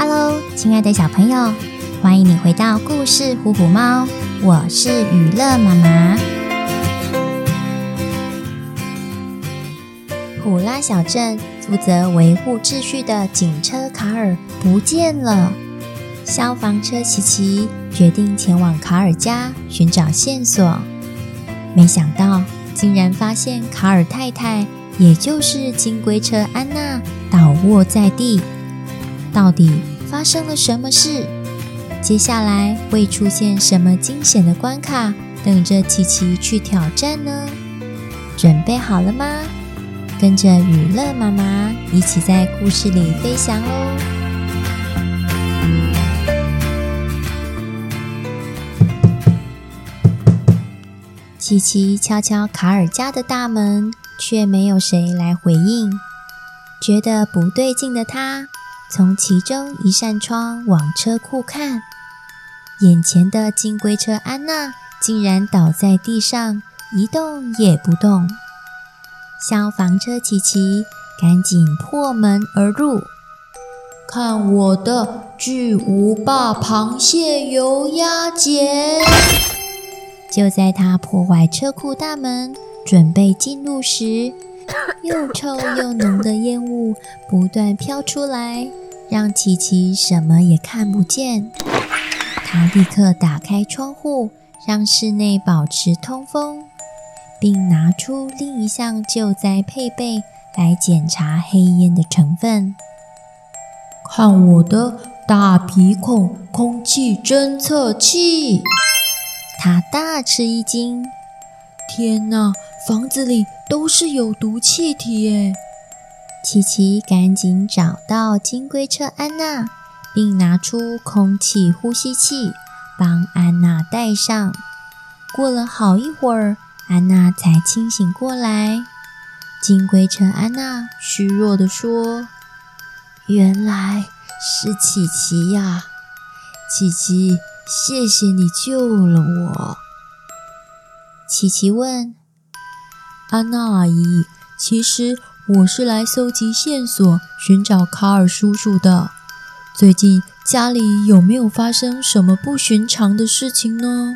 Hello，亲爱的小朋友，欢迎你回到故事《虎虎猫》，我是予乐妈妈。普拉小镇负责维护秩序的警车卡尔不见了，消防车琪琪决定前往卡尔家寻找线索，没想到竟然发现卡尔太太，也就是金龟车安娜倒卧在地。到底发生了什么事？接下来会出现什么惊险的关卡等着琪琪去挑战呢？准备好了吗？跟着雨乐妈妈一起在故事里飞翔哦！琪琪敲敲卡尔家的大门，却没有谁来回应。觉得不对劲的他，从其中一扇窗往车库看，眼前的金龟车安娜竟然倒在地上，一动也不动。消防车奇奇赶紧破门而入，看我的巨无霸螃蟹油鸭碱！就在他破坏车库大门，准备进入时，又臭又浓的烟雾不断飘出来，让琪琪什么也看不见。他立刻打开窗户，让室内保持通风，并拿出另一项救灾配备来检查黑烟的成分。看我的大鼻孔空气侦测器！他大吃一惊。天哪，房子里都是有毒气体耶！琪琪赶紧找到金龟车安娜，并拿出空气呼吸器帮安娜戴上。过了好一会儿，安娜才清醒过来。金龟车安娜虚弱地说：“原来是琪琪呀，琪琪，谢谢你救了我。”琪琪问：“安娜阿姨，其实我是来搜集线索，寻找卡尔叔叔的。最近家里有没有发生什么不寻常的事情呢？”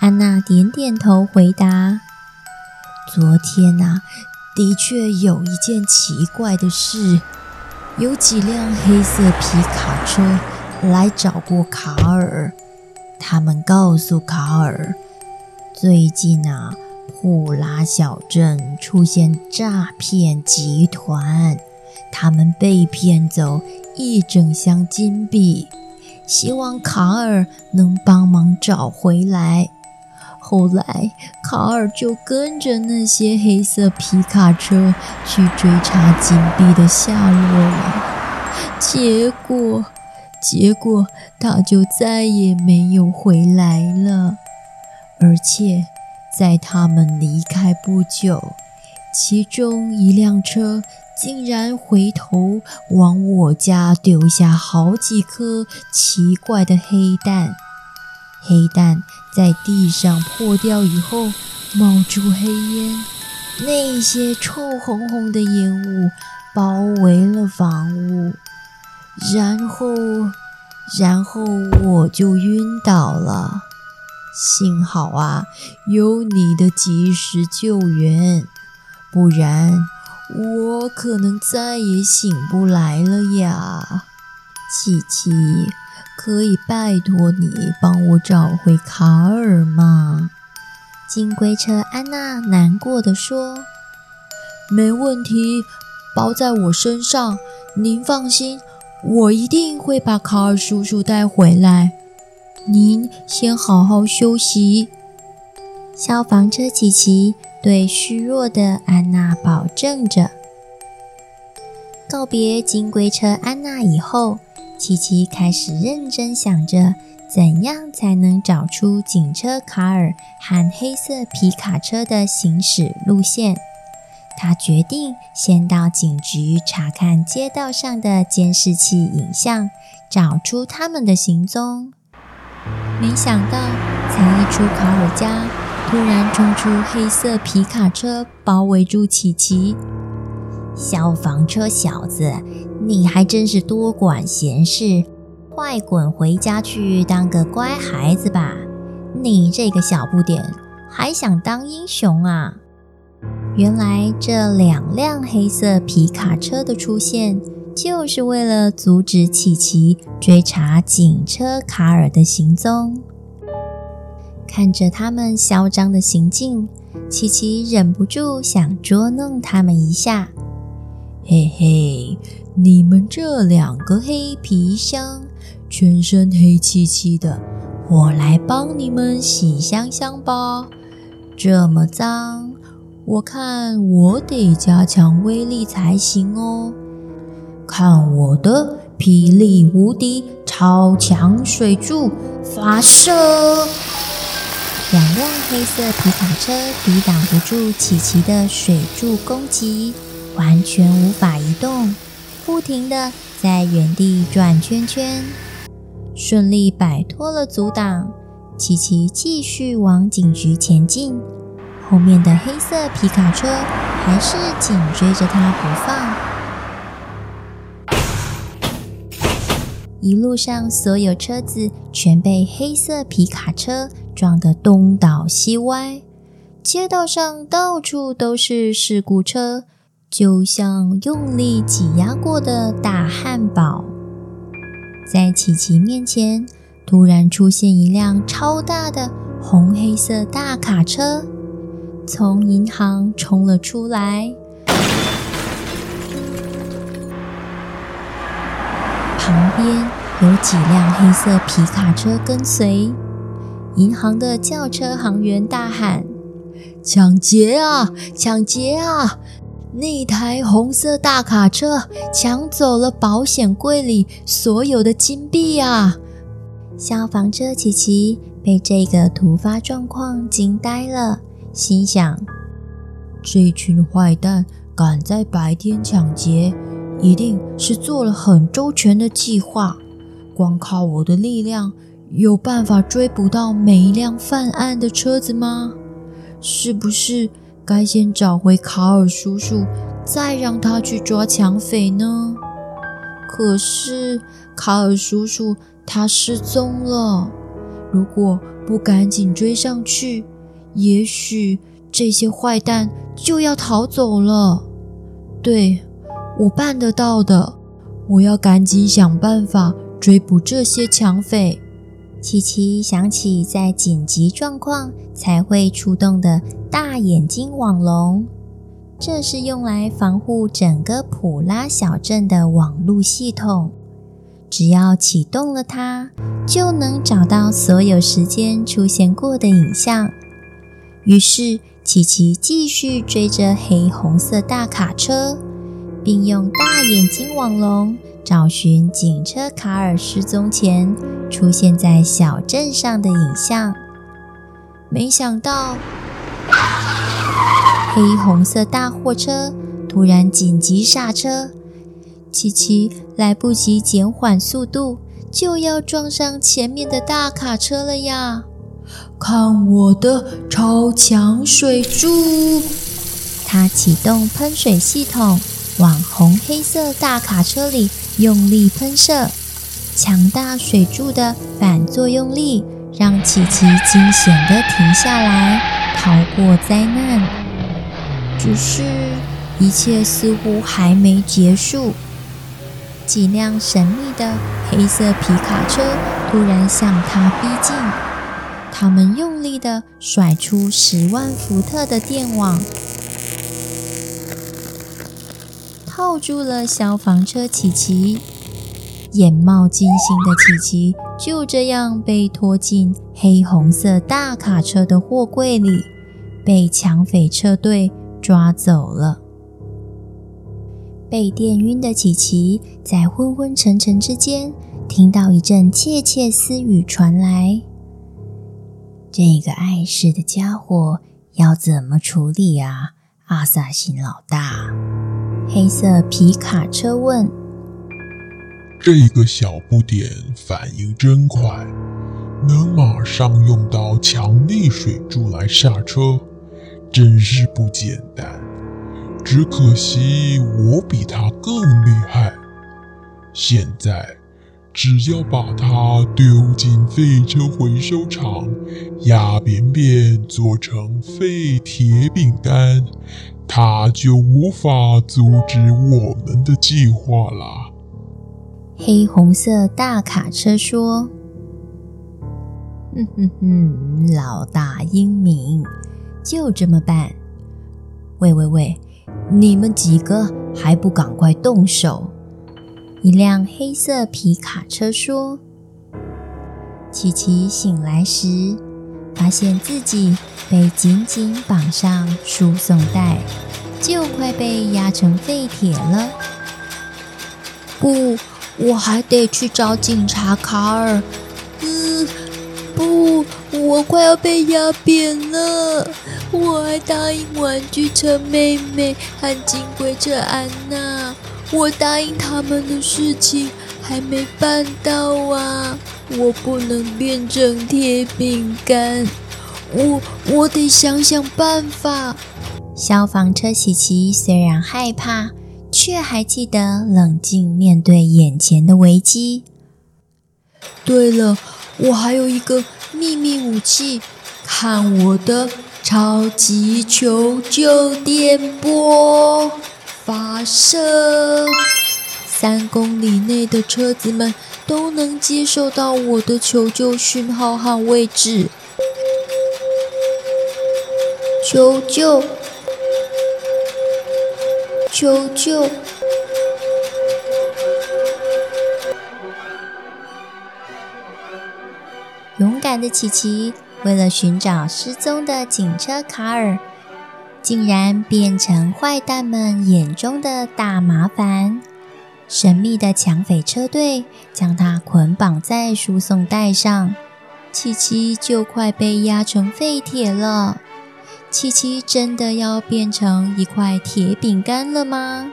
安娜点点头，回答：“昨天呐、啊，的确有一件奇怪的事，有几辆黑色皮卡车来找过卡尔，他们告诉卡尔。”最近啊，普拉小镇出现诈骗集团，他们被骗走一整箱金币，希望卡尔能帮忙找回来。后来，卡尔就跟着那些黑色皮卡车去追查金币的下落了，结果，结果他就再也没有回来了。而且，在他们离开不久，其中一辆车竟然回头往我家丢下好几颗奇怪的黑蛋。黑蛋在地上破掉以后，冒出黑烟，那些臭烘烘的烟雾包围了房屋，然后，然后我就晕倒了。幸好啊，有你的及时救援，不然我可能再也醒不来了呀。琪琪，可以拜托你帮我找回卡尔吗？金龟车安娜难过地说：“没问题，包在我身上，您放心，我一定会把卡尔叔叔带回来。”您先好好休息。消防车琪琪对虚弱的安娜保证着。告别金龟车安娜以后，琪琪开始认真想着怎样才能找出警车卡尔和黑色皮卡车的行驶路线。他决定先到警局查看街道上的监视器影像，找出他们的行踪。没想到，才一出卡尔家，突然冲出黑色皮卡车，包围住奇奇。消防车小子，你还真是多管闲事，快滚回家去当个乖孩子吧！你这个小不点，还想当英雄啊？原来这两辆黑色皮卡车的出现，就是为了阻止琪琪追查警车卡尔的行踪。看着他们嚣张的行径，琪琪忍不住想捉弄他们一下。嘿嘿，你们这两个黑皮箱，全身黑漆漆的，我来帮你们洗香香吧。这么脏，我看我得加强威力才行哦。看我的霹雳无敌超强水柱发射！两辆黑色皮卡车抵挡不住琪琪的水柱攻击。完全无法移动，不停地在原地转圈圈，顺利摆脱了阻挡。琪琪继续往警局前进，后面的黑色皮卡车还是紧追着他不放。一路上，所有车子全被黑色皮卡车撞得东倒西歪，街道上到处都是事故车。就像用力挤压过的大汉堡，在琪琪面前突然出现一辆超大的红黑色大卡车，从银行冲了出来。旁边有几辆黑色皮卡车跟随，银行的轿车行员大喊：“抢劫啊！抢劫啊！”那台红色大卡车抢走了保险柜里所有的金币啊！消防车琪琪被这个突发状况惊呆了，心想：这群坏蛋敢在白天抢劫，一定是做了很周全的计划。光靠我的力量，有办法追捕到每一辆犯案的车子吗？是不是？该先找回卡尔叔叔，再让他去抓抢匪呢？可是卡尔叔叔他失踪了，如果不赶紧追上去，也许这些坏蛋就要逃走了。对，我办得到的，我要赶紧想办法追捕这些抢匪。琪琪想起在紧急状况才会出动的大眼睛网龙，这是用来防护整个普拉小镇的网络系统。只要启动了它，就能找到所有时间出现过的影像。于是，琪琪继续追着黑红色大卡车，并用大眼睛网龙。找寻警车卡尔失踪前出现在小镇上的影像，没想到黑红色大货车突然紧急刹车，琪琪来不及减缓速度，就要撞上前面的大卡车了呀！看我的超强水柱！他启动喷水系统，往红黑色大卡车里。用力喷射，强大水柱的反作用力让琪琪惊险地停下来，逃过灾难。只是，一切似乎还没结束。几辆神秘的黑色皮卡车突然向他逼近，他们用力地甩出十万伏特的电网。抱住了消防车琪琪，眼冒金星的琪琪就这样被拖进黑红色大卡车的货柜里，被抢匪车队抓走了。被电晕的琪琪在昏昏沉沉之间，听到一阵窃窃私语传来：“这个碍事的家伙要怎么处理啊，阿萨辛老大？”黑色皮卡车问：“这个小不点反应真快，能马上用到强力水柱来刹车，真是不简单。只可惜我比他更厉害。现在只要把它丢进废车回收厂，压扁扁做成废铁饼干，它就无法阻止我们的计划了。黑红色大卡车说：“哼哼哼，老大英明，就这么办。喂喂喂，你们几个还不赶快动手！”一辆黑色皮卡车说：“琪琪醒来时，发现自己被紧紧绑上输送带，就快被压成废铁了。不，我还得去找警察卡尔。嗯，不，我快要被压扁了。我还答应玩具车妹妹和金龟车安娜。”我答应他们的事情还没办到啊！我不能变成铁饼干，我我得想想办法。消防车琪琪虽然害怕，却还记得冷静面对眼前的危机。对了，我还有一个秘密武器，看我的超级求救电波！发射！三公里内的车子们都能接受到我的求救讯号和位置。求救！求救！勇敢的琪琪为了寻找失踪的警车卡尔。竟然变成坏蛋们眼中的大麻烦！神秘的抢匪车队将他捆绑在输送带上，七七就快被压成废铁了。七七真的要变成一块铁饼干了吗？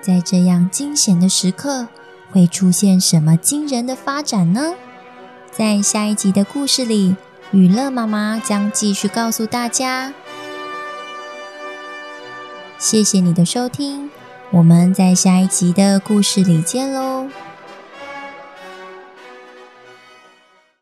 在这样惊险的时刻，会出现什么惊人的发展呢？在下一集的故事里，雨乐妈妈将继续告诉大家。谢谢你的收听，我们在下一集的故事里见喽。